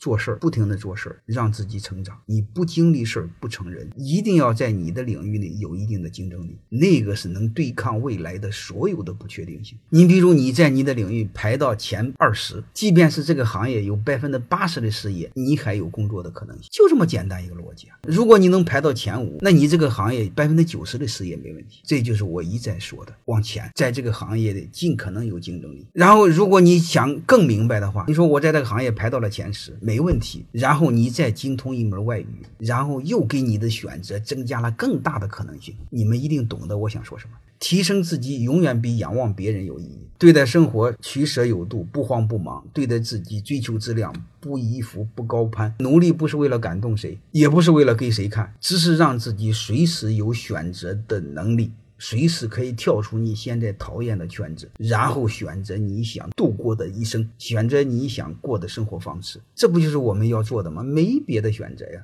做事儿，不停的做事儿，让自己成长。你不经历事儿不成人，一定要在你的领域内有一定的竞争力，那个是能对抗未来的所有的不确定性。你比如你在你的领域排到前二十，即便是这个行业有百分之八十的失业，你还有工作的可能性，就这么简单一个逻辑啊！如果你能排到前五，那你这个行业百分之九十的失业没问题。这就是我一再说的，往前，在这个行业里尽可能有竞争力。然后，如果你想更明白的话，你说我在这个行业排到了前十。没问题，然后你再精通一门外语，然后又给你的选择增加了更大的可能性。你们一定懂得我想说什么。提升自己永远比仰望别人有意义。对待生活取舍有度，不慌不忙；对待自己追求质量，不依附不高攀。努力不是为了感动谁，也不是为了给谁看，只是让自己随时有选择的能力。随时可以跳出你现在讨厌的圈子，然后选择你想度过的一生，选择你想过的生活方式，这不就是我们要做的吗？没别的选择呀。